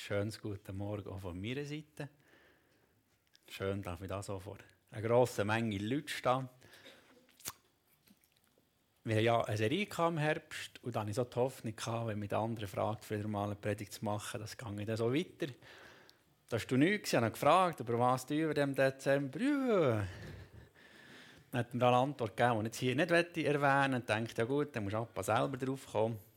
Schönes guten Morgen auch von meiner Seite. Schön, dass ich da so vor einer grossen Menge Leute stehen. Wir haben ja eine Serie im Herbst und dann hatte ich so die Hoffnung, wenn mich der andere fragt, wieder mal eine Predigt zu machen, das ginge dann so weiter. Da hast du nichts, ich habe gefragt, über was du über dem Dezember, ja. Dann hat er eine Antwort gegeben, die ich jetzt hier nicht erwähnen möchte. Und dachte, ja gut, dann musst du selber drauf kommen.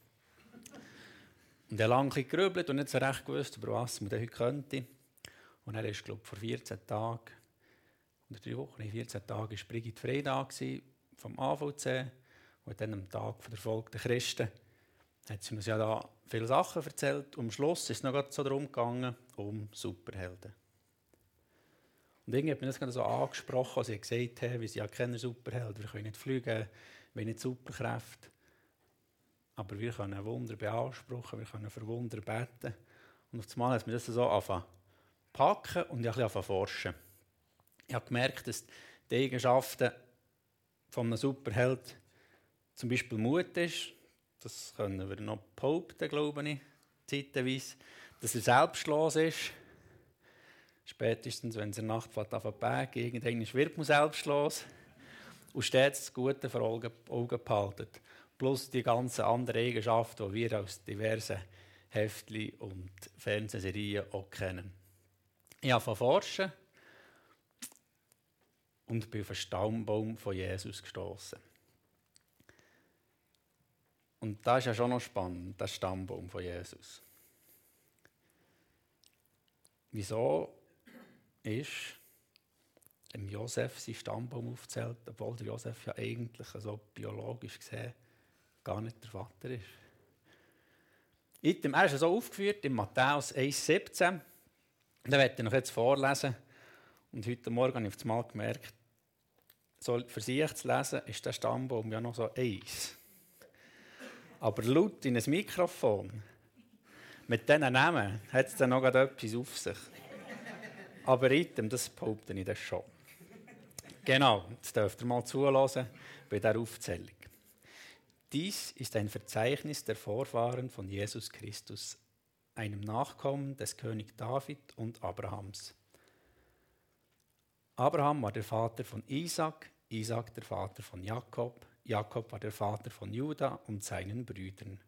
Und er lange gerübelt und nicht so recht gewusst, über was man heute könnte. Und er ist, glaube ich, vor 14 Tagen, oder drei Wochen, 14 Tagen, war Brigitte Frey da vom AVC. Und dann am Tag der Volk der Christen hat sie uns ja da viele Sachen erzählt. Und am Schluss ist es noch so darum gegangen, um Superhelden. Und irgendwie hat mir das gerade so angesprochen, als ich gesagt habe, wir sind ja keine Superhelden, wir können nicht fliegen, wir haben nicht Superkräfte. Aber wir können Wunder beanspruchen, wir können für Wunder beten. Und auf einmal hat mir das so angefangen packen und ich ein bisschen forschen. Ich habe gemerkt, dass die Eigenschaften von einem Superheld zum Beispiel Mut ist. Das können wir noch behaupten, glaube ich, zeitweise. Dass er selbstlos ist. Spätestens, wenn der Nacht auf den Berg irgendwann wird man selbstlos. Und stets das Gute vor Augen behalten plus die ganzen anderen Eigenschaften, die wir aus diversen Heftchen und Fernsehserien auch kennen. Ich habe forschen und bin auf den Stammbaum von Jesus gestoßen. Und das ist ja schon noch spannend, der Stammbaum von Jesus. Wieso ist im Josef sein Stammbaum aufzählt, obwohl der Josef ja eigentlich so biologisch gesehen gar nicht der Vater ist. er ist so aufgeführt in Matthäus 1,17. Den werde ich noch jetzt vorlesen. Und heute Morgen habe ich auf einmal gemerkt, so für sich zu lesen, ist der Stammbaum ja noch so eins. Aber laut in ein Mikrofon, mit diesen Namen, hat es dann noch etwas auf sich. Aber item, das behaupte ich das schon. Genau, jetzt dürft ihr mal zulassen bei dieser Aufzählung. Dies ist ein Verzeichnis der Vorfahren von Jesus Christus, einem Nachkommen des König David und Abrahams. Abraham war der Vater von Isaac, Isaac der Vater von Jakob, Jakob war der Vater von Juda und seinen Brüdern.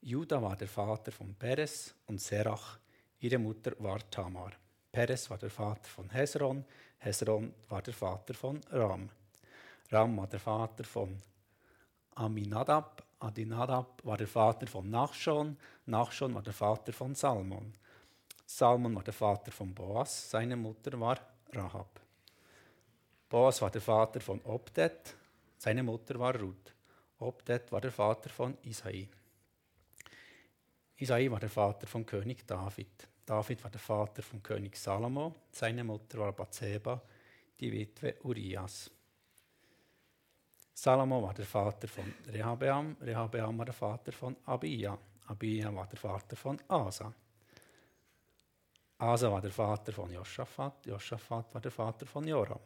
Juda war der Vater von Peres und Serach, ihre Mutter war Tamar. Peres war der Vater von Hesron, Hesron war der Vater von Ram. Ram war der Vater von Aminadab. Adinadab war der Vater von Nachschon. Nachschon war der Vater von Salmon. Salmon war der Vater von Boas. Seine Mutter war Rahab. Boas war der Vater von Obdet. Seine Mutter war Ruth. Obdet war der Vater von Isai. Isai war der Vater von König David. David war der Vater von König Salomo. Seine Mutter war Bathseba, die Witwe Urias. Salomo war der Vater von Rehabeam, Rehabeam war der Vater von Abia, Abia war der Vater von Asa. Asa war der Vater von Joschafat, Joschafat war der Vater von Joram.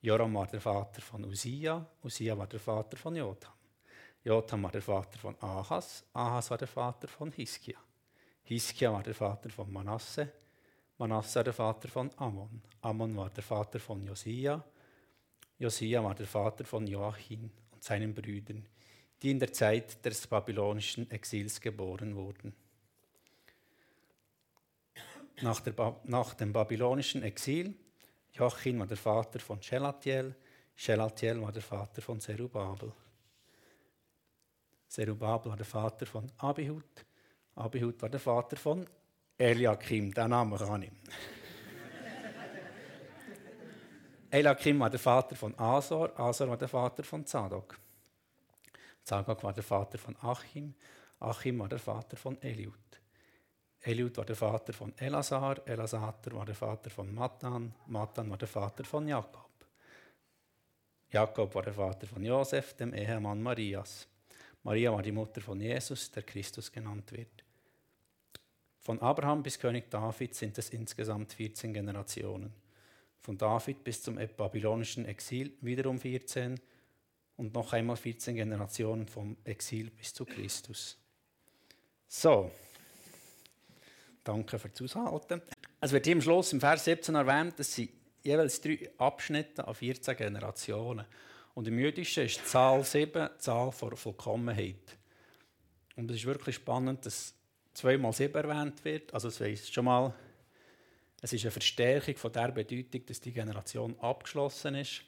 Joram war der Vater von Usia, Usia war der Vater von Jotham. Jotham war der Vater von Ahas, Ahas war der Vater von Hiskia. Hiskia war der Vater von Manasse, Manasse war der Vater von Ammon. Ammon war der Vater von Josia, Josia war der Vater von Joachim und seinen Brüdern, die in der Zeit des babylonischen Exils geboren wurden. Nach, ba nach, dem babylonischen Exil, Joachim war der Vater von Shelatiel, Shelatiel war der Vater von Zerubabel. Zerubabel war der Vater von Abihud, Abihud war der Vater von Eliakim, der Name kann ich. Elakim war der Vater von Asor, Asor war der Vater von Zadok. Zadok war der Vater von Achim, Achim war der Vater von Eliud. Eliud war der Vater von Elasar, Elasar war der Vater von Matan, Matan war der Vater von Jakob. Jakob war der Vater von Josef, dem Ehemann Marias. Maria war die Mutter von Jesus, der Christus genannt wird. Von Abraham bis König David sind es insgesamt 14 Generationen von David bis zum babylonischen Exil wiederum 14 und noch einmal 14 Generationen vom Exil bis zu Christus. So, Danke für das Aushalten. Es wird hier am Schluss im Vers 17 erwähnt, dass sie jeweils drei Abschnitte an 14 Generationen. Und im Jüdischen ist die Zahl 7 die Zahl der Vollkommenheit. Und es ist wirklich spannend, dass zweimal 7 erwähnt wird. Also es heisst schon mal, es ist eine Verstärkung von der Bedeutung, dass die Generation abgeschlossen ist.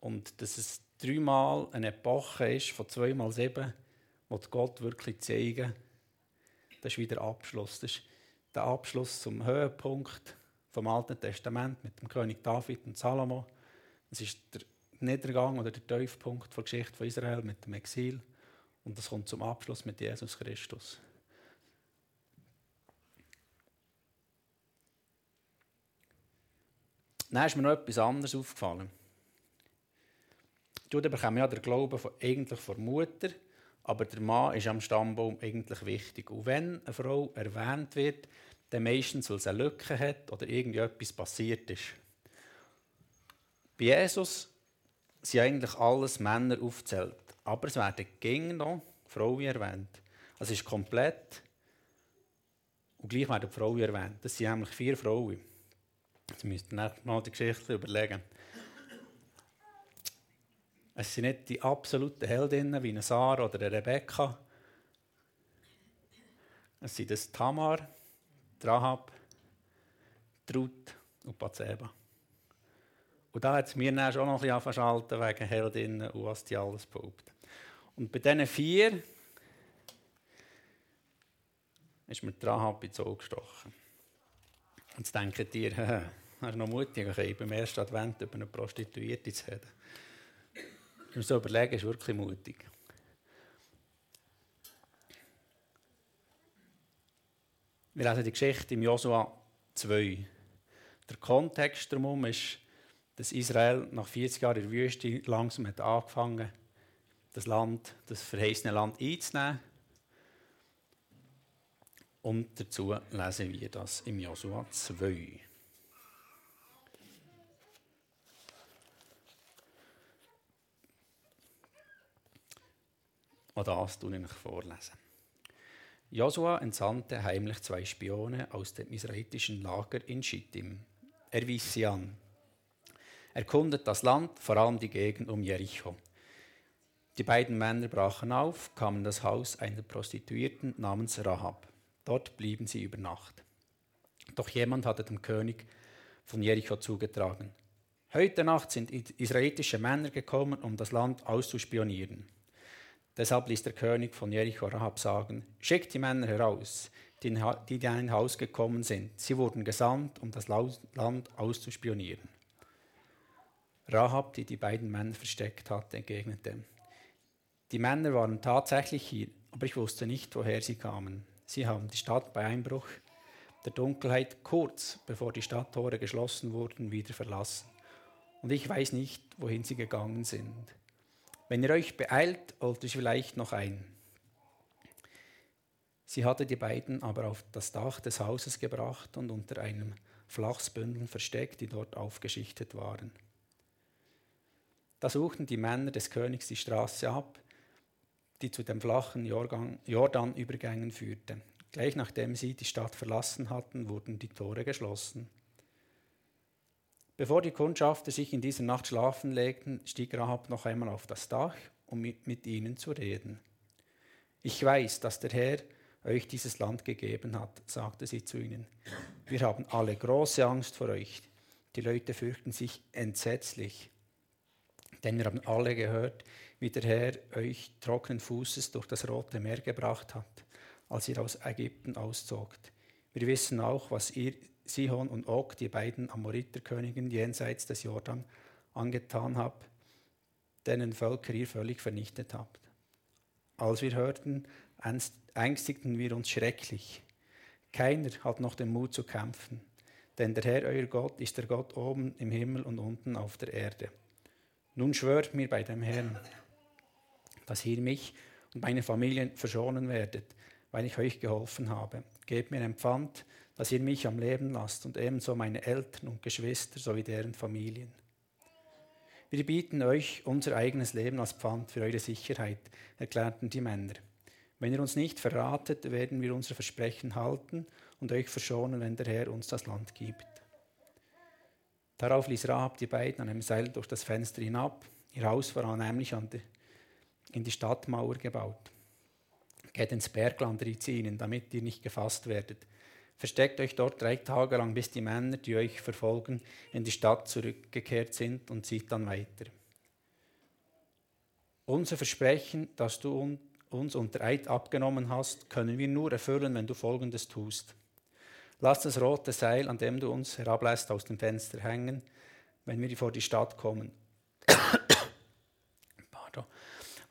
Und dass es dreimal eine Epoche ist von zweimal sieben, wo Gott wirklich zeigen, das ist wieder Abschluss. Das ist der Abschluss zum Höhepunkt vom Alten Testament mit dem König David und Salomo. Es ist der Niedergang oder der Tiefpunkt der Geschichte von Israel mit dem Exil. Und das kommt zum Abschluss mit Jesus Christus. Dann ist mir noch etwas anderes aufgefallen. Die Juden bekommen ja den Glauben von, eigentlich von der Mutter, aber der Mann ist am Stammbaum eigentlich wichtig. Und wenn eine Frau erwähnt wird, dann meistens, weil sie eine Lücke hat oder irgendetwas passiert ist. Bei Jesus sind eigentlich alles Männer aufgezählt, aber es werden gegen noch Frauen erwähnt. Es ist komplett und gleich werden Frauen erwähnt. Das sind nämlich vier Frauen. Jetzt müsst ihr mal die Geschichte überlegen. Es sind nicht die absoluten Heldinnen wie eine Sarah oder eine Rebecca. Es sind das Tamar, Rahab, Ruth und Bathseba. Und da hat es mir dann schon noch ein bisschen angeschaltet wegen Heldinnen und was die alles behaupten. Und bei diesen vier ist mir Rahab ins Auge gestochen. Und jetzt denkt ihr, er ist noch mutig, okay, beim ersten Advent über eine Prostituierte zu reden. Wenn so überlegen, ist wirklich mutig. Wir lesen die Geschichte im Josua 2. Der Kontext darum ist, dass Israel nach 40 Jahren in der Wüste langsam hat angefangen das das verheißene Land einzunehmen. Und dazu lesen wir das im Josua 2. Auch das tue ich vorlesen. Josua entsandte heimlich zwei Spione aus dem israelitischen Lager in Schittim. Er wies sie an. Erkundet das Land, vor allem die Gegend um Jericho. Die beiden Männer brachen auf, kamen in das Haus einer Prostituierten namens Rahab. Dort blieben sie über Nacht. Doch jemand hatte dem König von Jericho zugetragen. Heute Nacht sind israelitische Männer gekommen, um das Land auszuspionieren. Deshalb ließ der König von Jericho Rahab sagen, schickt die Männer heraus, die in ein Haus gekommen sind. Sie wurden gesandt, um das Land auszuspionieren. Rahab, die die beiden Männer versteckt hatte, entgegnete, die Männer waren tatsächlich hier, aber ich wusste nicht, woher sie kamen. Sie haben die Stadt bei Einbruch der Dunkelheit kurz bevor die Stadttore geschlossen wurden, wieder verlassen. Und ich weiß nicht, wohin sie gegangen sind. Wenn ihr euch beeilt, holt euch vielleicht noch ein. Sie hatte die beiden aber auf das Dach des Hauses gebracht und unter einem Flachsbündel versteckt, die dort aufgeschichtet waren. Da suchten die Männer des Königs die Straße ab, die zu den flachen Jordanübergängen führte. Gleich nachdem sie die Stadt verlassen hatten, wurden die Tore geschlossen. Bevor die Kundschafter sich in dieser Nacht schlafen legten, stieg Rahab noch einmal auf das Dach, um mit ihnen zu reden. Ich weiß, dass der Herr euch dieses Land gegeben hat, sagte sie zu ihnen. Wir haben alle große Angst vor euch. Die Leute fürchten sich entsetzlich. Denn wir haben alle gehört, wie der Herr euch trockenen Fußes durch das Rote Meer gebracht hat, als ihr aus Ägypten auszogt. Wir wissen auch, was ihr Sihon und Og, die beiden Amoriterkönigen jenseits des Jordan, angetan habt, denen Völker ihr völlig vernichtet habt. Als wir hörten, ängstigten wir uns schrecklich. Keiner hat noch den Mut zu kämpfen, denn der Herr, euer Gott, ist der Gott oben im Himmel und unten auf der Erde. Nun schwört mir bei dem Herrn, dass ihr mich und meine Familie verschonen werdet, weil ich euch geholfen habe. Gebt mir ein Pfand, dass ihr mich am Leben lasst und ebenso meine Eltern und Geschwister sowie deren Familien. Wir bieten euch unser eigenes Leben als Pfand für eure Sicherheit, erklärten die Männer. Wenn ihr uns nicht verratet, werden wir unsere Versprechen halten und euch verschonen, wenn der Herr uns das Land gibt. Darauf ließ Rahab die beiden an einem Seil durch das Fenster hinab. Ihr Haus war nämlich an die, in die Stadtmauer gebaut. Geht ins Bergland, riet sie ihnen, damit ihr nicht gefasst werdet. Versteckt euch dort drei Tage lang, bis die Männer, die euch verfolgen, in die Stadt zurückgekehrt sind und zieht dann weiter. Unser Versprechen, das du uns unter Eid abgenommen hast, können wir nur erfüllen, wenn du Folgendes tust. Lass das rote Seil, an dem du uns herablässt, aus dem Fenster hängen, wenn wir vor die Stadt kommen.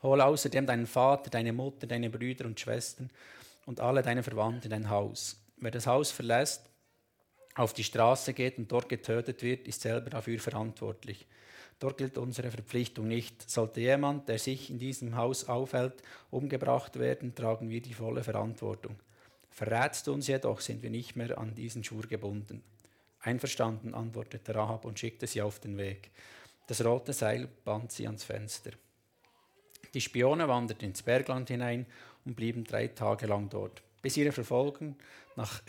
Hol außerdem deinen Vater, deine Mutter, deine Brüder und Schwestern und alle deine Verwandten in dein Haus. Wer das Haus verlässt, auf die Straße geht und dort getötet wird, ist selber dafür verantwortlich. Dort gilt unsere Verpflichtung nicht. Sollte jemand, der sich in diesem Haus aufhält, umgebracht werden, tragen wir die volle Verantwortung. Verrätst du uns jedoch, sind wir nicht mehr an diesen Schwur gebunden. Einverstanden, antwortete Rahab und schickte sie auf den Weg. Das rote Seil band sie ans Fenster. Die Spione wanderten ins Bergland hinein und blieben drei Tage lang dort, bis ihre Verfolger nach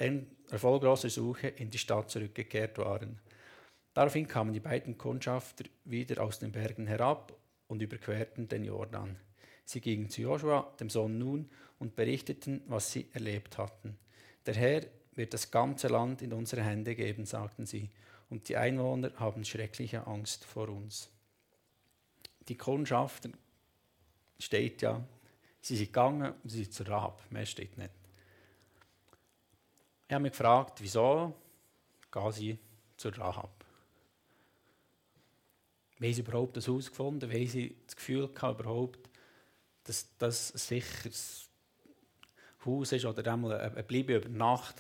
erfolgloser Suche in die Stadt zurückgekehrt waren. Daraufhin kamen die beiden Kundschafter wieder aus den Bergen herab und überquerten den Jordan. Sie gingen zu Joshua, dem Sohn Nun, und berichteten, was sie erlebt hatten. Der Herr wird das ganze Land in unsere Hände geben, sagten sie, und die Einwohner haben schreckliche Angst vor uns. Die Kundschafter steht ja, sie sind gegangen und sie sind zur Rahab, mehr steht nicht. Ich habe mich gefragt, wieso gehen sie zur Rahab? Wie sie überhaupt das Haus gefunden? Wie sie das Gefühl gehabt, überhaupt, dass das ein sicheres Haus ist oder einmal ein Bleiben über Nacht.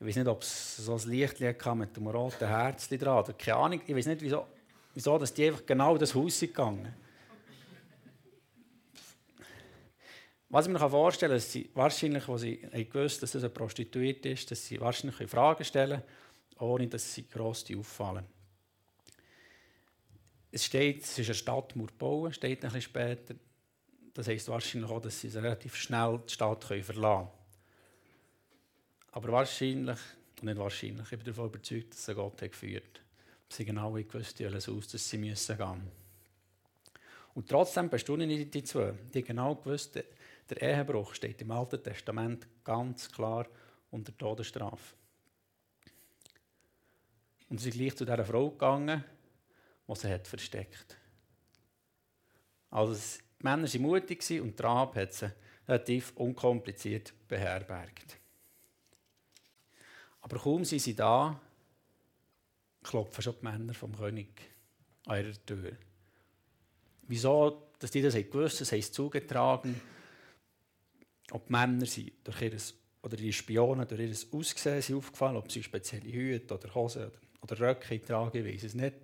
Ich weiß nicht, ob es so ein Licht mit dem roten Herz dran oder keine Ahnung. Ich weiß nicht, wieso, wieso dass die einfach genau das Haus sind gegangen. Was ich mir vorstellen kann, dass sie wahrscheinlich, wo sie gewusst dass das eine Prostituierte ist, dass sie wahrscheinlich Fragen stellen ohne dass sie gross auffallen. Es steht, es ist eine Stadtmauer gebaut, steht ein bisschen später. Das heisst wahrscheinlich auch, dass sie relativ schnell die Stadt verlassen können. Aber wahrscheinlich, nicht wahrscheinlich, ich bin davon überzeugt, dass sie Gott hat geführt hat. Sie genau gewusst, welches aus, dass sie müssen gehen Und trotzdem bestaunen ich die zwei. Die genau gewusst, der Ehebruch steht im Alten Testament ganz klar unter Todesstrafe. Und sie sind gleich zu dieser Frau gegangen, die sie hat versteckt. Also die Männer waren mutig und Trab hat sie relativ unkompliziert beherbergt. Aber kaum sind sie da, klopfen schon die Männer vom König an ihrer Tür. Wieso, dass die das gewusst haben, das haben sie zugetragen. Ob die Männer sind durch ihr, oder die Spionen durch ihr Aussehen sind aufgefallen, ob sie spezielle Hüte oder Hosen oder, oder Röcke tragen, ich weiß es nicht.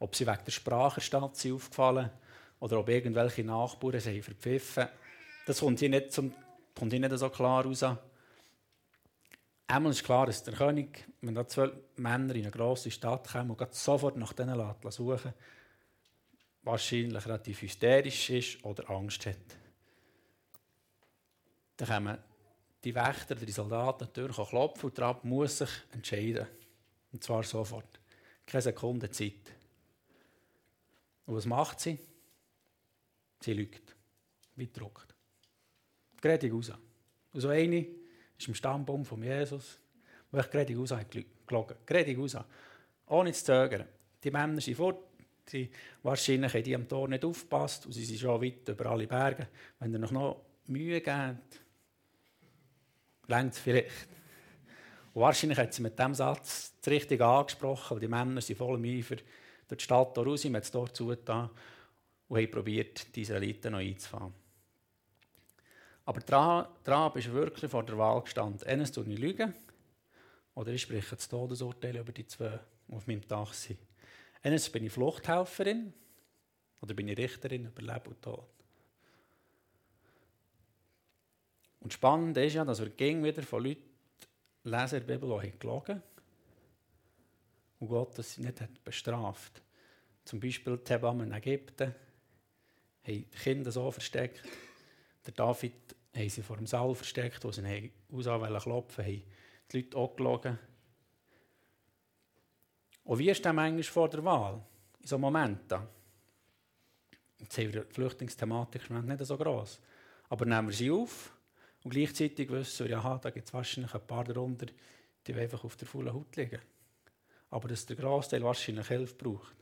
Ob sie wegen der Sprache statt sind aufgefallen oder ob irgendwelche Nachbarn sie verpfiffen. Das kommt hier nicht, zum, kommt hier nicht so klar raus. Einmal ist klar, dass der König, wenn da zwölf Männer in eine grosse Stadt kommen und sofort nach denen suchen wahrscheinlich relativ hysterisch ist oder Angst hat. Dann kommen die Wächter die Soldaten natürlich klopfen und Rab muss sich entscheiden. Und zwar sofort. Keine Sekunde Zeit. Und was macht sie? Sie lügt. Wie gedruckt. Gerade raus. Und so eine ist im Stammbaum von Jesus, wo ich gerade raus gelogen Gerade raus. Ohne zu zögern. Die Männer sind fort. Sie, wahrscheinlich haben die am Tor nicht aufgepasst und sie sind schon weit über alle Berge. Wenn ihr noch, Mühe gebt, längt es vielleicht. Und wahrscheinlich hat sie mit diesem Satz das Richtige angesprochen, weil die Männer sind voll im Eifer durch die Stadt raus, man hat es dort zugetan und haben probiert, die Israeliten noch einzufahren. Aber Trab ist wirklich vor der Wahl gestanden. Eines tue ich lügen oder ich spreche das Todesurteil über die zwei, die auf meinem Dach sind. Eines bin ich Fluchthelferin oder bin ich Richterin über Leben und Tod. Und spannend ist ja, dass wir gegen wieder von Leuten lesen in der Bibel, die gelogen haben und Gott das nicht hat bestraft. Zum Beispiel die in Ägypten haben die Kinder so versteckt, Der David haben sie vor dem Saal versteckt, wo sie aus klopfen haben die Leute gelogen. Und wie ist das manchmal vor der Wahl? In so Momenten. Jetzt haben wir die Flüchtlingsthematik nicht so gross. Aber nehmen wir sie auf und gleichzeitig wissen wir, ja, da gibt es wahrscheinlich ein paar darunter, die einfach auf der vollen Haut liegen. Aber dass der Großteil wahrscheinlich Hilfe braucht,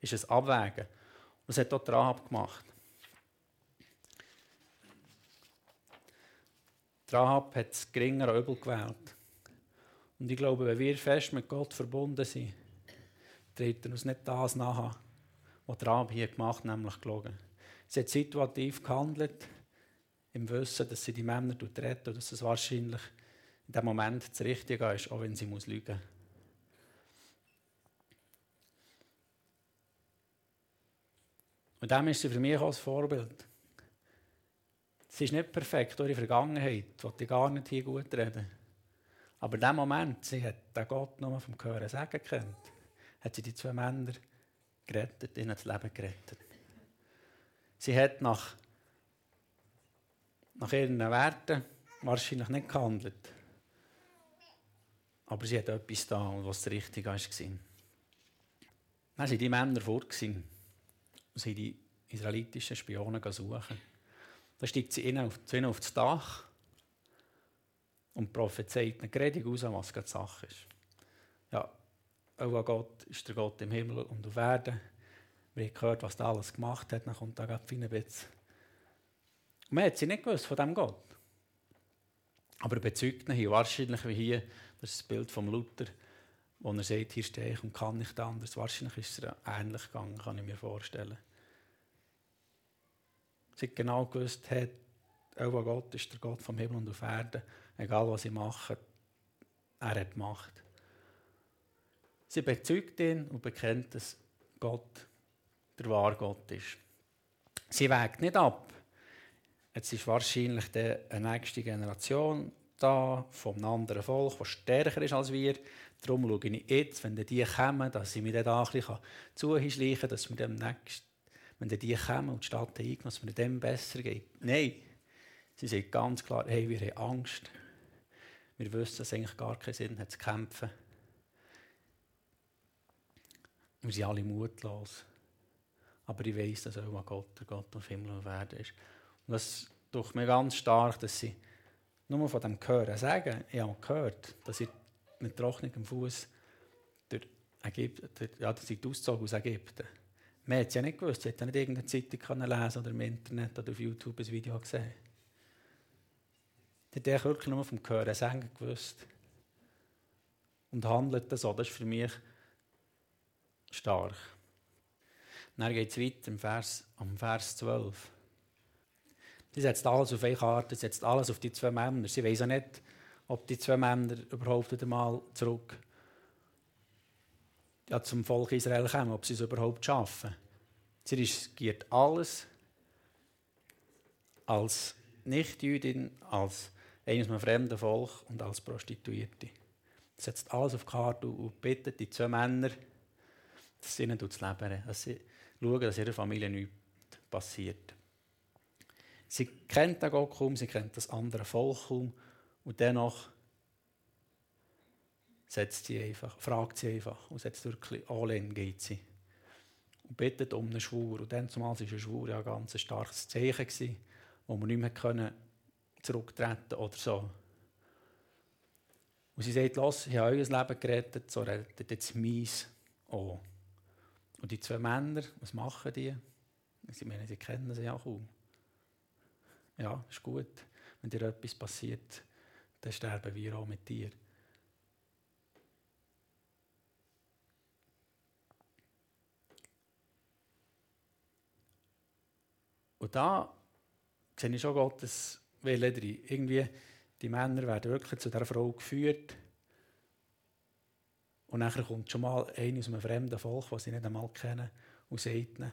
ist ein Abwägen. Und das hat auch der Rahab gemacht. Rahab hat das geringere Übel gewählt. Und ich glaube, wenn wir fest mit Gott verbunden sind, tritt er uns nicht das nach, was Rahab hier gemacht hat, nämlich gelogen. Sie hat situativ gehandelt, im Wissen, dass sie die Männer retten und dass es wahrscheinlich in dem Moment das Richtige ist, auch wenn sie muss lügen muss. Und dem ist sie für mich auch ein Vorbild. Sie ist nicht perfekt, ihre Vergangenheit, die ich gar nicht hier gut reden. Aber in dem Moment, sie hat den Gott nur vom Hören sagen gekannt, hat sie die zwei Männer gerettet, ihnen das Leben gerettet. Sie hat nach, nach ihren Werten wahrscheinlich nicht gehandelt. Aber sie hat etwas da, was das Richtige war. Dann waren die Männer fort und sie die israelitischen Spionen suchen. Dann steigt sie ihnen auf, zu ihnen auf das Dach und prophezeit eine Predigt aus, was die Sache ist. Ja, auch Gott ist der Gott im Himmel und auf Erden. Wir haben gehört, was er alles gemacht hat, dann kommt da gerade ein bisschen. Man hat sie nicht gewusst von diesem Gott. Aber er bezeugt ihn hier, wahrscheinlich wie hier, das ist das Bild von Luther, wo er sagt, hier stehe ich und kann nicht anders. Wahrscheinlich ist es ähnlich gegangen, kann ich mir vorstellen. Sie hat genau gewusst, hat, auch Gott ist der Gott vom Himmel und auf Erden egal was sie machen, er hat Macht. Sie bezeugt ihn und bekennt, dass Gott der wahre Gott ist. Sie wägt nicht ab. Jetzt ist wahrscheinlich eine nächste Generation da, einem anderen Volk, das stärker ist als wir. Darum schaue ich jetzt, wenn die kommen, dass ich dann da ein bisschen zuschleichen kann, dass mir dem nächsten, wenn die kommen und die Stadt eingenommen, dass mir dem besser geht. Nein, sie sagt ganz klar, hey, wir haben Angst. Wir wissen, dass es eigentlich gar keinen Sinn hat zu kämpfen. Wir sind alle mutlos. Aber ich weiß, dass auch Gott der Gott auf Himmel und Erde ist. Und das tut mir ganz stark, dass sie nur von dem Hören sagen, ich habe gehört, dass ich mit trockenem Fuß durch Ägypten, ja, dass ich ausgezogen aus Ägypten. Man hat es ja nicht gewusst, sie hat ja nicht irgendeine Zeitung lesen oder im Internet oder auf YouTube ein Video gesehen. Der hat wirklich nur vom Hören sagen gewusst. Und handelt so. Das ist für mich stark. Dann geht es weiter im Vers, am Vers 12. Sie setzt alles auf eine Karte, setzt alles auf die zwei Männer. Sie weiß auch nicht, ob die zwei Männer überhaupt wieder mal zurück ja, zum Volk Israel kommen, ob sie es überhaupt schaffen. Sie riskiert alles als Nichtjüdin, als eines einem fremden Volk und als Prostituierte. Setzt alles auf die Karte und bittet die zwei Männer, dass sie ihnen das Leben retten, dass sie schauen, dass ihrer Familie nichts passiert. Sie kennt den Gott kaum, sie kennt das andere Volk kaum und dennoch setzt sie einfach, fragt sie einfach und setzt wirklich all in, geht sie. Und bittet um einen Schwur. Und dann zumal war ein Schwur ja ein ganz starkes Zeichen, gewesen, wo man nicht mehr können zurücktreten oder so. Und sie sagt, los, ich habe euer Leben gerettet, so rettet jetzt meins auch. Und die zwei Männer, was machen die? Sie meinen, sie kennen sie ja kaum. Ja, ist gut. Wenn dir etwas passiert, dann sterben wir auch mit dir. Und da sehe ich schon Gottes Wille drin. Irgendwie, die Männer werden wirklich zu dieser Frau geführt. Und dann kommt schon mal einer aus einem fremden Volk, das sie nicht einmal kennen, und sagt ihnen,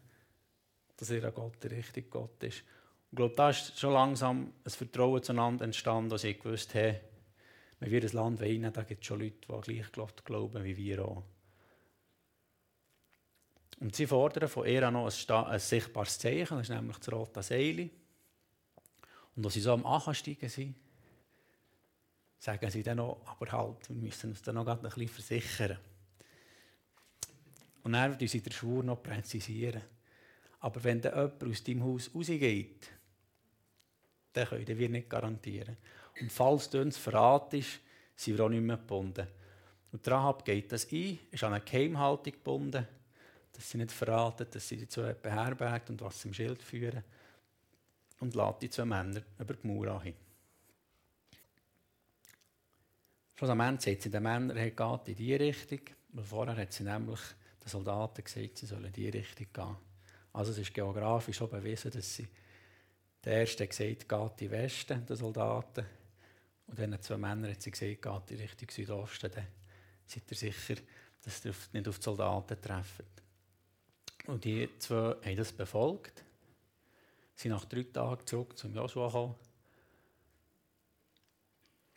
dass ihr Gott der richtige Gott ist. Und ich glaube, da ist schon langsam ein Vertrauen zueinander entstanden, dass sie gewusst haben, wenn wir das Land wollen, da gibt es schon Leute, die gleich glauben wie wir auch. Und sie fordern von ihr noch ein, ein sichtbares Zeichen, das ist nämlich das rote Seil. Und als sie so am Ansteigen sind, sagen sie dann noch, aber halt, wir müssen uns dann noch ein bisschen versichern. Und dann werden sie den Schwur noch präzisieren. Aber wenn dann jemand aus deinem Haus rausgeht, dann können wir nicht garantieren. Und falls du uns verratest, sind wir auch nicht mehr gebunden. Und Rahab geht das ein, ist an eine Geheimhaltung gebunden, dass sie nicht verraten, dass sie die zwei beherbergt und was im Schild führen. Und lädt die zwei Männer über die Mauer hin. Schlussendlich sagt sie den Männern, hey, geht in die Richtung. Weil vorher hat sie nämlich den Soldaten gesagt, sie sollen in die Richtung gehen. Also es ist geografisch auch bewiesen, dass sie der erste gesagt geht in den Westen, den Soldaten. Und dann zwei Männer hat sie gesagt, geht in Richtung Südosten. Dann seid ihr sicher, dass ihr nicht auf die Soldaten trefft. Und die zwei haben das befolgt. Sie sind nach drei Tagen zurück zum Joshua gekommen.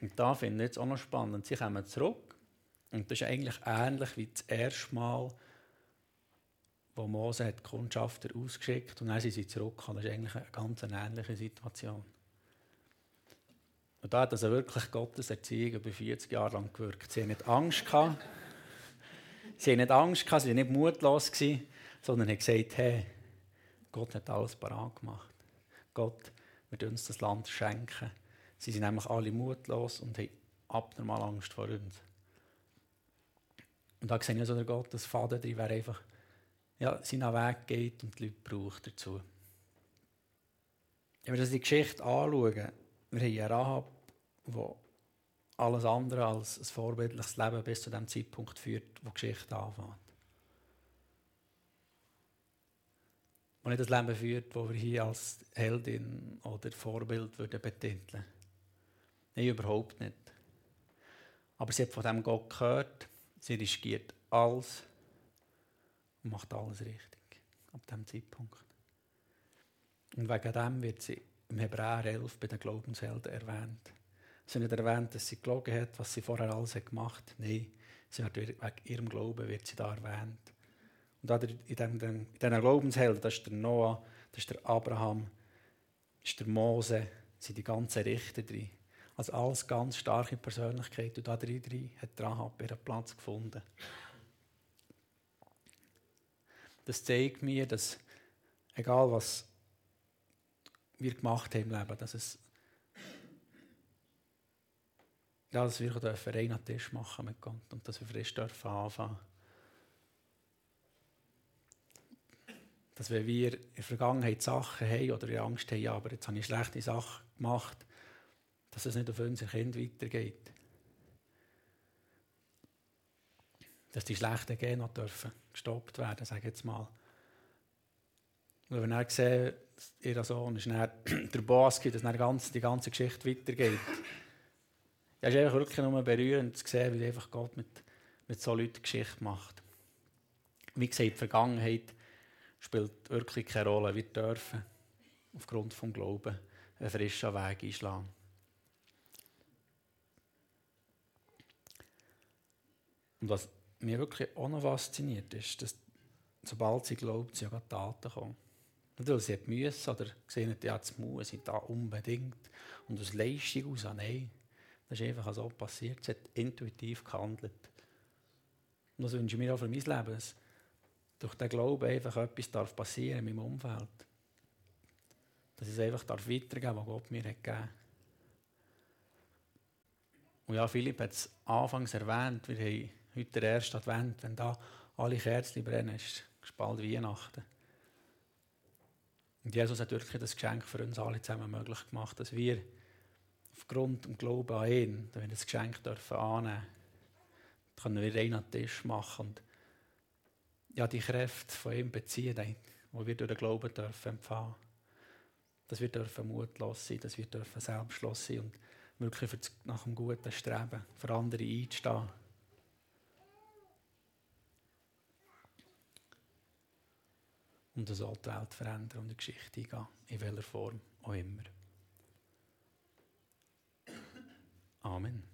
Und da finde ich jetzt auch noch spannend. Sie kommen zurück. Und das ist eigentlich ähnlich wie das erste Mal, wo Mose hat Kundschafter ausgeschickt hat und dann sind sie zurückgekommen. Das ist eigentlich eine ganz ähnliche Situation. Und da hat also wirklich Gottes Erziehung über 40 Jahre lang gewirkt. Sie haben nicht Angst. Sie haben nicht Angst sie waren nicht mutlos gewesen, sondern haben gesagt, hey, Gott hat alles parat gemacht. Gott wird uns das Land schenken. Sie sind nämlich alle mutlos und haben abnormal Angst vor uns. Und da sehe ich also der Gott, das Faden drin wäre einfach, ja, seinen Weg geht und die Leute braucht dazu. Wenn wir uns die Geschichte anschauen, wir haben einen Rahab, der alles andere als ein vorbildliches Leben bis zu dem Zeitpunkt führt, wo die Geschichte anfängt. Und nicht das Leben führt, das wir hier als Heldin oder Vorbild würden betiteln Nein, überhaupt nicht. Aber sie hat von dem Gott gehört, sie riskiert alles und macht alles richtig. Ab diesem Zeitpunkt. Und wegen dem wird sie im Hebräer 11 bei den Glaubenshelden erwähnt. Sie nicht erwähnt, dass sie gelogen hat, was sie vorher alles hat gemacht hat. Nein, sie wird wegen ihrem Glauben wird sie da erwähnt. Und in diesen Glaubenshelden, das ist der Noah, das ist der Abraham, das ist der Mose, sind die ganzen Richter drin. Also alles ganz starke Persönlichkeit. Und da drin hat Rahab ihren Platz gefunden. Das zeigt mir, dass egal was wir gemacht haben im Leben, dass es dass wir dürfen rein Tisch machen mit Gott und dass wir frisch dürfen anfangen. Dass wenn wir in der Vergangenheit Sachen haben oder Angst haben, ja, aber jetzt habe ich schlechte Sachen gemacht, dass es nicht auf unser Kind weitergeht. Dass die schlechten Gene dürfen gestoppt werden, sage ich jetzt mal. Und wenn er sehen, ihr Sohn ist dann der Boss, dass dann die ganze Geschichte weitergeht. Ja, es ist einfach wirklich nur berührend zu sehen, wie einfach Gott mit, mit so Leuten Geschichte macht. Wie gesagt, die Vergangenheit spielt wirklich keine Rolle. Wir dürfen aufgrund des Glaubens einen frischen Weg einschlagen. Und was mich wirklich auch noch fasziniert, ist, dass sobald sie glaubt, sie auch Taten kommen. Weil sie müssen oder gesehen hat, ja, jetzt muss sie da unbedingt. Und aus Leistung aus, nein, das ist einfach so passiert. Sie hat intuitiv gehandelt. Und das wünsche ich mir auch für mein Leben, dass durch den Glauben einfach etwas darf passieren in meinem Umfeld. Dass ich es einfach darf weitergeben was Gott mir hat gegeben Und ja, Philipp hat es anfangs erwähnt, wir haben heute der erste Advent, wenn da alle Kerzen brennen, ist bald Weihnachten. Und Jesus hat wirklich das Geschenk für uns alle zusammen möglich gemacht, dass wir aufgrund des Glauben an ihn, wenn wir das Geschenk dürfen annehmen dürfen, können wir einen Tisch machen und ja, die Kräfte von ihm beziehen, die wir durch den Glauben dürfen empfangen. Dass wir dürfen mutlos sein, dass wir dürfen selbstlos sein und wirklich nach dem Guten streben, für andere einzustehen. Und so die Welt verändern und die Geschichte eingehen, in welcher Form auch immer. Amen.